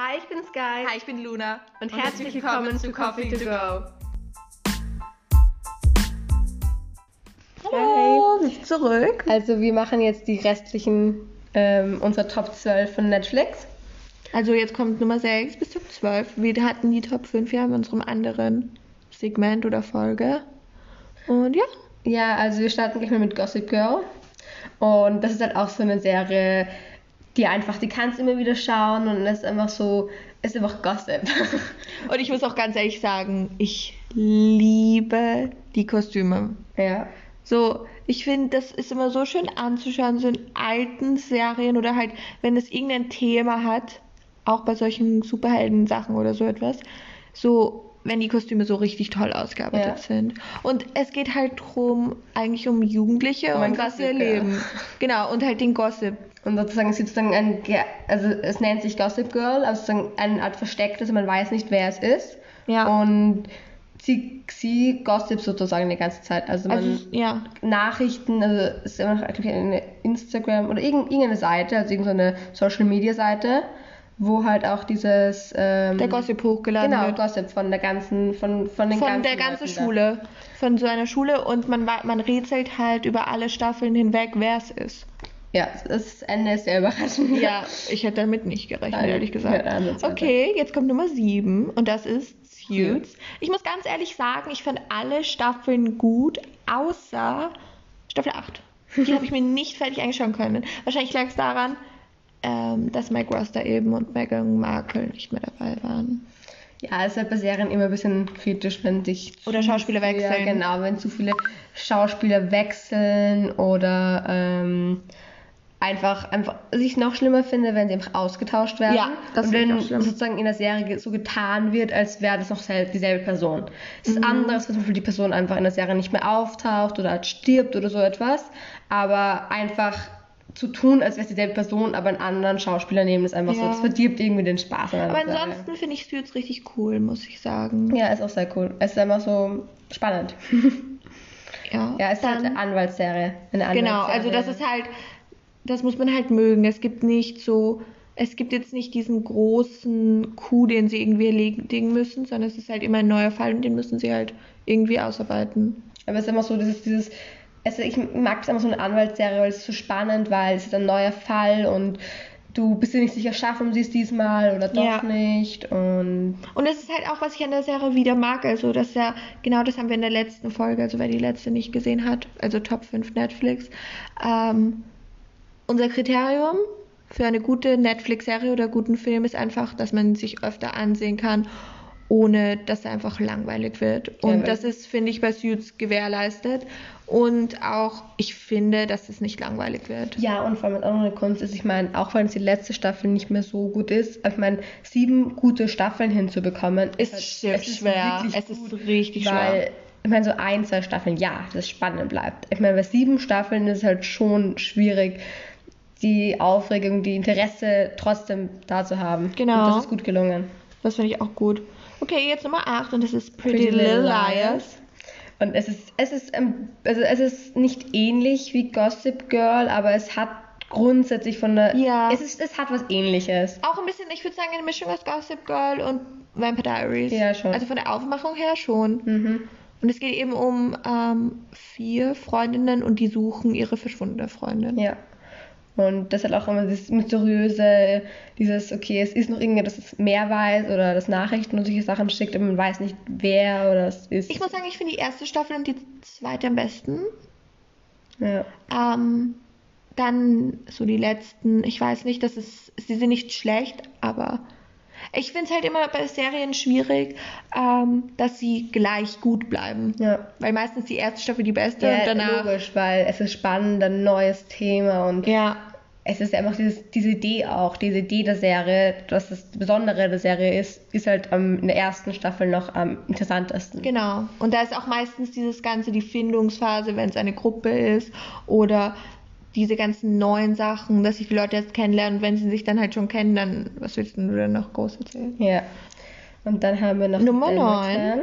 Hi, ich bin Sky. Hi, ich bin Luna. Und, und herzlich willkommen zu Coffee to Go. Hallo, hey. zurück. Also wir machen jetzt die restlichen ähm, unserer Top 12 von Netflix. Also jetzt kommt Nummer 6 bis Top 12. Wir hatten die Top 5 ja in unserem anderen Segment oder Folge. Und ja. Ja, also wir starten gleich mal mit Gossip Girl. Und das ist halt auch so eine Serie, die einfach, die kannst immer wieder schauen und es ist einfach so, ist einfach Gossip. und ich muss auch ganz ehrlich sagen, ich liebe die Kostüme. Ja. So, ich finde, das ist immer so schön anzuschauen, so in alten Serien oder halt, wenn es irgendein Thema hat, auch bei solchen Superhelden-Sachen oder so etwas, so wenn die Kostüme so richtig toll ausgearbeitet ja. sind. Und es geht halt drum, eigentlich um Jugendliche und, und was sie erleben. Genau, und halt den Gossip. Und sozusagen, es gibt sozusagen ein, also es nennt sich Gossip Girl, also sozusagen eine Art verstecktes, man weiß nicht, wer es ist. Ja. Und sie, sie gossip sozusagen die ganze Zeit. Also, man, also ja. Nachrichten, also es ist immer noch eine Instagram oder irgendeine Seite, also irgendeine Social Media Seite wo halt auch dieses ähm, der Gossip hochgeladen genau, wird. Genau, Gossip von der ganzen von von den von ganzen der ganzen Schule, da. von so einer Schule und man man rätselt halt über alle Staffeln hinweg, wer es ist. Ja, das Ende ist sehr überraschend. Ja, ich hätte damit nicht gerechnet, Nein, ehrlich gesagt. Okay, jetzt kommt Nummer 7 und das ist Suits. Ich muss ganz ehrlich sagen, ich fand alle Staffeln gut, außer Staffel 8. Die habe ich mir nicht fertig anschauen können. Wahrscheinlich lag es daran, ähm, dass Mike Ross da eben und Meghan Markle nicht mehr dabei waren. Ja, es ist halt bei Serien immer ein bisschen kritisch, wenn sich. Oder Schauspieler wechseln. Ja, genau, wenn zu viele Schauspieler wechseln oder ähm, einfach, einfach sich noch schlimmer finde, wenn sie einfach ausgetauscht werden. Ja, das und wenn sozusagen in der Serie so getan wird, als wäre das noch dieselbe Person. Es ist mhm. anderes, wenn zum Beispiel die Person einfach in der Serie nicht mehr auftaucht oder stirbt oder so etwas, aber einfach zu tun, als wäre es dieselbe Person, aber einen anderen Schauspieler nehmen, ist einfach ja. so, das verdirbt irgendwie den Spaß. An aber ansonsten finde ich Suits richtig cool, muss ich sagen. Ja, ist auch sehr cool. Es ist einfach so spannend. ja, ja, es ist halt eine Anwaltsserie. Eine Anwaltsserie. Genau, also das ist halt, das muss man halt mögen. Es gibt nicht so, es gibt jetzt nicht diesen großen Coup, den sie irgendwie erledigen müssen, sondern es ist halt immer ein neuer Fall und den müssen sie halt irgendwie ausarbeiten. Aber es ist immer so, dieses, dieses also ich mag es einfach so eine Anwaltsserie, weil es ist so spannend, weil es ist ein neuer Fall und du bist dir nicht sicher, schaffen sie es diesmal oder doch ja. nicht. Und, und das ist halt auch, was ich an der Serie wieder mag. Also, dass ja, genau das haben wir in der letzten Folge, also wer die letzte nicht gesehen hat, also Top 5 Netflix. Ähm, unser Kriterium für eine gute Netflix-Serie oder guten Film ist einfach, dass man sich öfter ansehen kann ohne dass er einfach langweilig wird. Und ja, das ist, finde ich, bei Suits gewährleistet. Und auch, ich finde, dass es nicht langweilig wird. Ja, und vor allem auch noch eine Kunst ist, ich meine, auch wenn es die letzte Staffel nicht mehr so gut ist, ich meine, sieben gute Staffeln hinzubekommen, ist, ist halt, es schwer. Ist es ist richtig weil, schwer. Ich meine, so ein, zwei Staffeln, ja, das spannend bleibt. Ich meine, bei sieben Staffeln ist es halt schon schwierig, die Aufregung, die Interesse trotzdem da zu haben. Genau. Und das ist gut gelungen. Das finde ich auch gut. Okay, jetzt Nummer 8 und das ist Pretty, Pretty Little Liars. Und es ist, es ist, also es ist nicht ähnlich wie Gossip Girl, aber es hat grundsätzlich von der. Ja. Es, ist, es hat was ähnliches. Auch ein bisschen, ich würde sagen, eine Mischung aus Gossip Girl und Vampire Diaries. Ja, schon. Also von der Aufmachung her schon. Mhm. Und es geht eben um ähm, vier Freundinnen und die suchen ihre verschwundene Freundin. Ja. Und das hat auch immer dieses mysteriöse, dieses, okay, es ist noch irgendwer, das mehr weiß oder das Nachrichten und solche Sachen schickt und man weiß nicht, wer oder es ist. Ich muss sagen, ich finde die erste Staffel und die zweite am besten. Ja. Ähm, dann so die letzten, ich weiß nicht, das ist, sie sind nicht schlecht, aber ich finde es halt immer bei Serien schwierig, ähm, dass sie gleich gut bleiben. Ja. Weil meistens die erste Staffel die beste ja, und danach. logisch, weil es ist spannend, ein neues Thema und ja. Es ist einfach dieses, diese Idee auch, diese Idee der Serie, dass das Besondere der Serie ist, ist halt ähm, in der ersten Staffel noch am interessantesten. Genau. Und da ist auch meistens dieses Ganze, die Findungsphase, wenn es eine Gruppe ist oder diese ganzen neuen Sachen, dass sich die Leute jetzt kennenlernen und wenn sie sich dann halt schon kennen, dann was willst du denn noch groß erzählen? Ja. Und dann haben wir noch Nummer 9.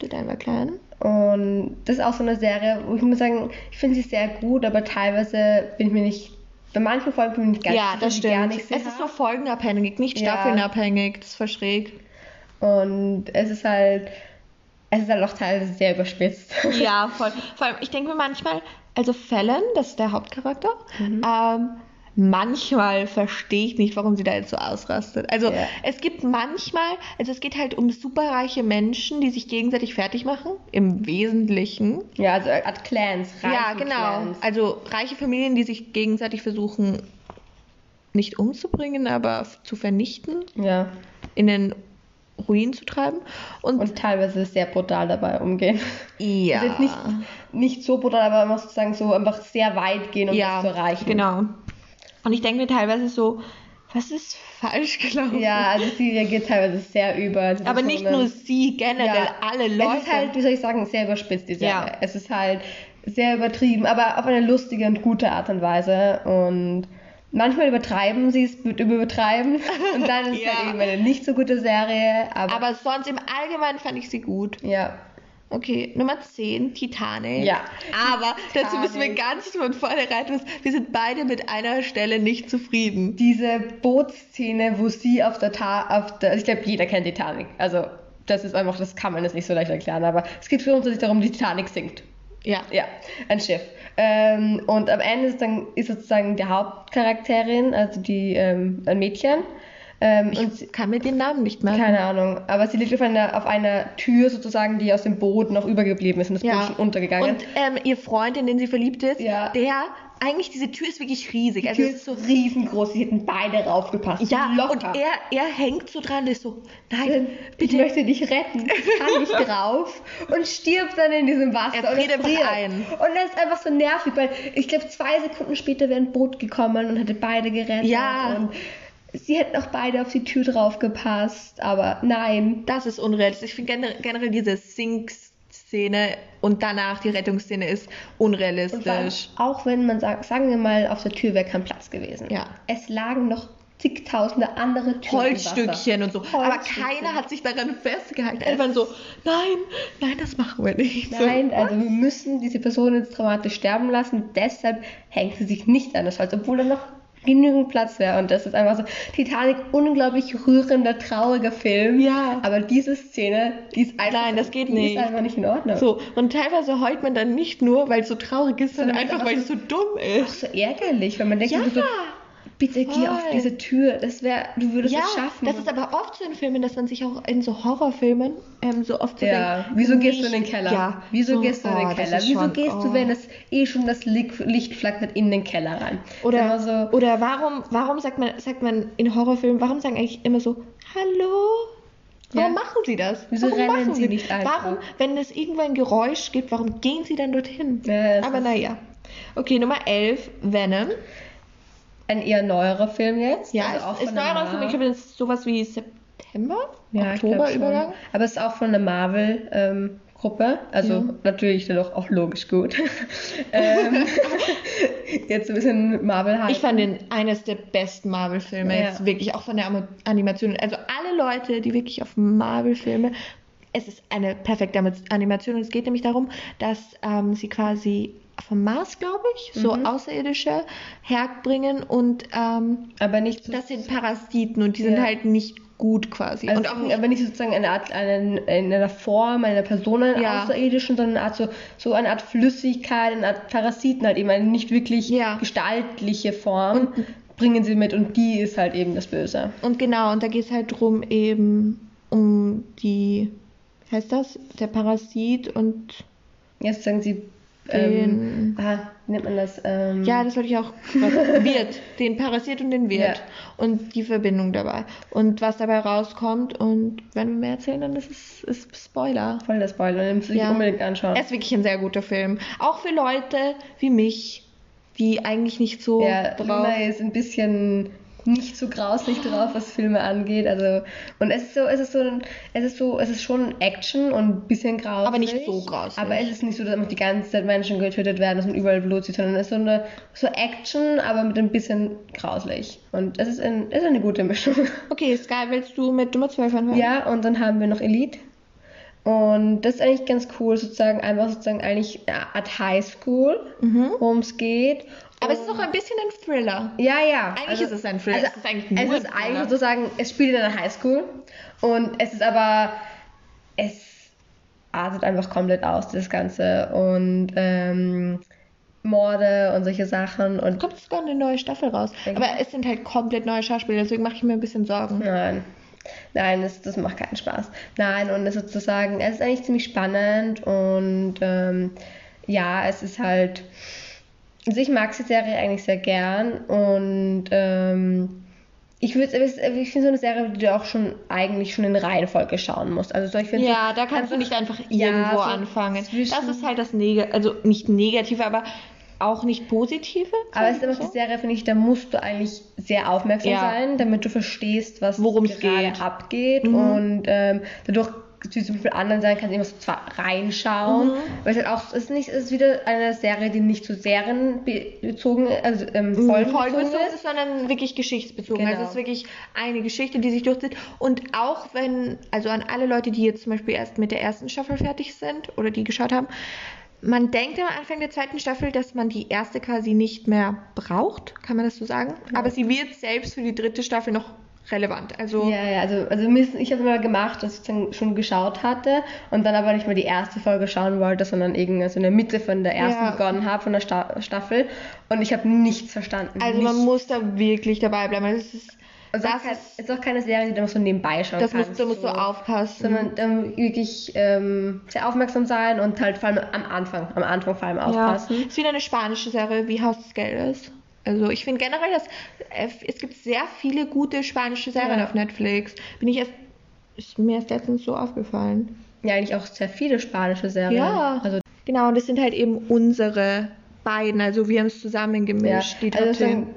Die Denver Clan. Und das ist auch so eine Serie, wo ich muss sagen, ich finde sie sehr gut, aber teilweise bin ich mir nicht bei manchen Folgen finde ich gar Ja, nicht, das die gar stimmt. nicht Sinn Es ist so haben. folgenabhängig, nicht Ja. staffelnabhängig. Das ist voll schräg. Und es ist halt, es ist halt auch teilweise sehr überspitzt. Ja, voll. Vor allem, ich denke mir manchmal, also Fallon, das ist der Hauptcharakter, ähm, manchmal verstehe ich nicht, warum sie da jetzt so ausrastet. Also Ja. es gibt manchmal, also es geht halt um superreiche Menschen, die sich gegenseitig fertig machen, im Wesentlichen. Ja, also Art Clans, reiche ja, genau. Clans. Also reiche Familien, die sich gegenseitig versuchen, nicht umzubringen, aber zu vernichten, Ja. in den Ruin zu treiben. Und, Und teilweise sehr brutal dabei umgehen. ja. Also nicht, nicht so brutal, aber man muss sozusagen so einfach sehr weit gehen, um ja, das zu erreichen. Genau. Und ich denke mir teilweise so, was ist falsch gelaufen? Ja, also sie reagiert teilweise sehr über. die Aber nicht nur sie, generell Ja. alle Leute. Es ist halt, wie soll ich sagen, sehr überspitzt, die Serie. Ja. Es ist halt sehr übertrieben, aber auf eine lustige und gute Art und Weise. Und manchmal übertreiben sie es, mit übertreiben. Und dann ist es Ja. halt eben eine nicht so gute Serie. Aber, aber sonst im Allgemeinen fand ich sie gut. ja. Okay, Nummer 10, Titanic. Ja. Aber dazu müssen wir Titanic. ganz von vornherein wissen, wir sind beide mit einer Stelle nicht zufrieden. Diese Bootsszene, wo sie auf der, Ta auf der ich glaube, jeder kennt Titanic. Also, das ist einfach, das kann man jetzt nicht so leicht erklären, aber es geht für uns nicht darum, die Titanic sinkt. Ja. Ja, ein Schiff. Ähm, und am Ende ist, dann, ist sozusagen die Hauptcharakterin, also die, ähm, ein Mädchen. Ähm, und sie, Ich kann mir den Namen nicht merken. keine Ahnung, aber sie liegt auf einer, auf einer Tür sozusagen, die aus dem Boot noch übergeblieben ist und das Boot schon untergegangen. Und ähm, ihr Freund, in den sie verliebt ist, Ja. der, eigentlich diese Tür ist wirklich riesig. die also Tür ist so riesengroß, sie hätten beide raufgepasst. ja, locker. und er, er hängt so dran, ist so, nein, ich bitte. möchte dich retten. Ich kann nicht drauf und stirbt dann in diesem Wasser. Er und friert einfach ein. Und das ist einfach so nervig, weil ich glaube, zwei Sekunden später wäre ein Boot gekommen und hätte beide gerettet. Ja. Und sie hätten auch beide auf die Tür drauf gepasst, aber nein. Das ist unrealistisch. Ich finde gener generell diese Sink-Szene und danach die Rettungsszene ist unrealistisch. auch wenn man sagt, sagen wir mal, auf der Tür wäre kein Platz gewesen. Ja. Es lagen noch zigtausende andere Türen. Holzstückchen und so. Aber keiner hat sich daran festgehalten. Einfach so, nein, nein, das machen wir nicht. Nein, so, also wir müssen diese Person jetzt dramatisch sterben lassen. Deshalb hängt sie sich nicht an das Holz, obwohl da noch genügend Platz wäre. Und das ist einfach so Titanic, unglaublich rührender, trauriger Film. Ja. Aber diese Szene, die ist einfach, Nein, das geht die nicht. ist einfach nicht in Ordnung. So, und teilweise heult man dann nicht nur, weil es so traurig ist, sondern Sondern einfach, weil es so dumm Auch ist. so ärgerlich, weil man denkt Ja. so, bitte geh auf diese Tür. Das wäre, du würdest Ja, es schaffen. das ist aber oft so in Filmen, dass man sich auch in so Horrorfilmen ähm, so oft so ja, denkt, wieso gehst du in den nicht- Keller? Ja, wieso so, gehst du in oh, den das Keller? Wieso schon- gehst oh. du, wenn es eh schon das Licht, flackert, in den Keller rein? Oder, so, oder warum, warum sagt man, sagt man in Horrorfilmen, warum sagen eigentlich immer so, hallo? Warum Ja. machen sie das? Wieso warum rennen machen sie nicht einfach? Warum, wenn es irgendwo ein Geräusch gibt, warum gehen sie dann dorthin? Ja, das Aber naja. Okay, Nummer 11, Venom. Ein eher neuerer Film jetzt. Ja, also auch ist von der neuer Film. Ich glaube, das ist sowas wie September? Ja, Oktober-Übergang? Aber es ist auch von der Marvel-Gruppe. also Ja. natürlich dann auch, auch logisch gut. ähm, jetzt ein bisschen marvel Ich fand den eines der besten Marvel-Filme Ja. jetzt wirklich auch von der Animation. Also alle Leute, die wirklich auf Marvel-Filme, es ist eine perfekte Animation und es geht nämlich darum, dass ähm, sie quasi vom Mars, glaube ich, so Mhm. Außerirdische herbringen und ähm, Aber nicht so. das sind Parasiten und die sind Ja. halt nicht gut quasi. also, und auch nicht, aber nicht sozusagen eine Art, eine, in einer Form einer Person, einer Ja. außerirdischen, sondern eine Art so, so eine Art Flüssigkeit, eine Art Parasiten halt eben, eine nicht wirklich Ja. gestaltliche Form bringen sie mit und die ist halt eben das Böse. und genau, und da geht es halt drum eben um die, heißt das, der Parasit und Jetzt sagen sie, Den- ähm, ah, nennt man das? Ähm, Ja, das wollte ich auch. Wirt. Den Parazit und den Wirt. Ja. Und die Verbindung dabei. Und was dabei rauskommt. Und wenn wir mehr erzählen, dann ist es ist Spoiler. voll der Spoiler, den müsst ihr Ja. unbedingt anschauen. Es ist wirklich ein sehr guter Film. Auch für Leute wie mich, die eigentlich nicht so Ja, drauf. Luna ist ein bisschen nicht so grauslich drauf, was Filme angeht. Also und es ist so, es ist so, es ist so, es ist schon Action und ein bisschen grauslich. Aber nicht so grauslich. Aber es ist nicht so, dass die ganze Zeit Menschen getötet werden, dass man überall Blut sieht, sondern es ist so eine so Action, aber mit ein bisschen grauslich. Und es ist, ein, es ist eine gute Mischung. Okay, Sky, willst du mit Nummer 12 anfangen? ja, und dann haben wir noch Elite. Und das ist eigentlich ganz cool, sozusagen einfach sozusagen eigentlich eine Art Highschool, worum es geht. Aber es ist auch ein bisschen ein Thriller. Ja, ja. Eigentlich ist es ein Thriller. Also, Es ist eigentlich nur es ist eigentlich sozusagen, es spielt in einer Highschool und es ist aber, es artet einfach komplett aus, das Ganze und ähm, Morde und solche Sachen und Kommt sogar eine neue Staffel raus. Aber es sind halt komplett neue Schauspieler, deswegen mache ich mir ein bisschen Sorgen. Nein. Nein, das, das macht keinen Spaß. Nein, und es ist sozusagen, es ist eigentlich ziemlich spannend und ähm, ja, es ist halt. Also ich mag die Serie eigentlich sehr gern und ähm, ich würde ich finde so eine Serie, die du auch schon eigentlich schon in Reihenfolge schauen musst. Also so, ich finde Ja, da kannst du nicht einfach Ja, irgendwo so anfangen. Das ist halt das Negative, also nicht Negative, aber auch nicht Positive. aber es ist immer wir die Serie, finde ich, da musst du eigentlich sehr aufmerksam Ja. sein, damit du verstehst, was Worum es gerade geht. abgeht. Mhm. Und ähm, dadurch, wie zum Beispiel anderen Serien, kannst du immer so zwar reinschauen. Mhm. Weil es halt auch, es ist nicht, es ist wieder eine Serie, die nicht zu serienbezogen, also ähm, so. folgenbezogen Folgenbezogen ist. ist, sondern wirklich geschichtsbezogen. Genau. Also es ist wirklich eine Geschichte, die sich durchzieht. Und auch wenn, also an alle Leute, die jetzt zum Beispiel erst mit der ersten Staffel fertig sind oder die geschaut haben, man denkt am Anfang der zweiten Staffel, dass man die erste quasi nicht mehr braucht, kann man das so sagen? Aber sie wird selbst für die dritte Staffel noch relevant. Also Ja, ja, also, also ich habe mal gemacht, dass ich dann schon geschaut hatte und dann aber nicht mehr die erste Folge schauen wollte, sondern irgendwie so in der Mitte von der ersten Ja. begonnen habe, von der Sta Staffel und ich habe nichts verstanden. Also man nichts. muss da wirklich dabei bleiben. Also es ist, Also das kein, ist, es ist auch keine Serie, die du so nebenbei schauen das kannst. musst, da musst du so. aufpassen. Sondern ähm, wirklich ähm, sehr aufmerksam sein und halt vor allem am Anfang, am Anfang vor allem ja. aufpassen. Ist wieder eine spanische Serie, wie Haus des Geldes. Also ich finde generell, dass äh, es gibt sehr viele gute spanische Serien Ja. auf Netflix. Bin ich erst, ist mir erst letztens so aufgefallen. Ja, eigentlich auch sehr viele spanische Serien. Ja. Also, Genau, und das sind halt eben unsere beiden. Also wir haben es ja. zusammengemischt, die Top also 10. sagen,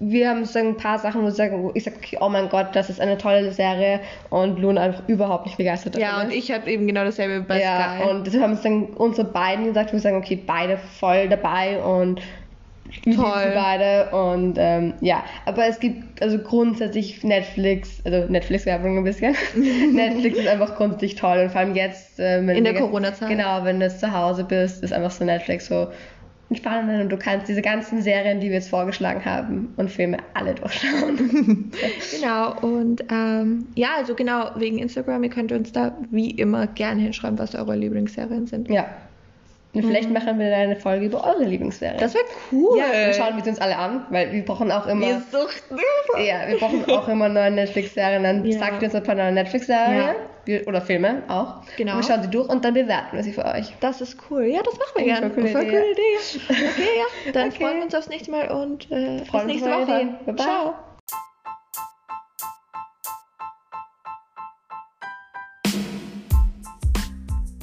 wir haben sozusagen ein paar Sachen, wo, ich sage, wo ich sage, okay, oh mein Gott, das ist eine tolle Serie und Luna einfach überhaupt nicht begeistert Ja, und ist. ich habe eben genau dasselbe bei Ja, Sky. und das haben dann unsere beiden gesagt, wo wir sagen, okay, beide voll dabei und Toll. beide und ähm, ja, aber es gibt also grundsätzlich Netflix, also Netflix-Werbung ein bisschen. Netflix ist einfach grundsätzlich toll und vor allem jetzt, ähm, wenn In der Corona-Zeit. Genau, wenn du zu Hause bist, ist einfach so Netflix so entspannend und du kannst diese ganzen Serien, die wir jetzt vorgeschlagen haben und Filme alle durchschauen. Genau, und ähm, ja, also genau, wegen Instagram, ihr könnt uns da wie immer gerne hinschreiben, was eure Lieblingsserien sind. ja. Und vielleicht machen wir dann eine Folge über eure Lieblingsserien. Mhm. Das wäre cool. Ja, dann schauen wir uns alle an, weil wir brauchen auch immer. Wir suchten. ja, wir brauchen auch immer neue Netflix-Serien. Dann Ja. sagt ihr uns ein paar neue Netflix-Serien Ja. Wir- oder Filme auch. Genau. Und wir schauen sie durch und dann bewerten wir sie für euch. Das ist cool. Ja, das machen wir gerne. voll coole Voll Idee. coole Idee. Okay, ja. Dann Okay. freuen wir uns aufs nächste Mal und äh, bis nächste Woche. Bye. Ciao.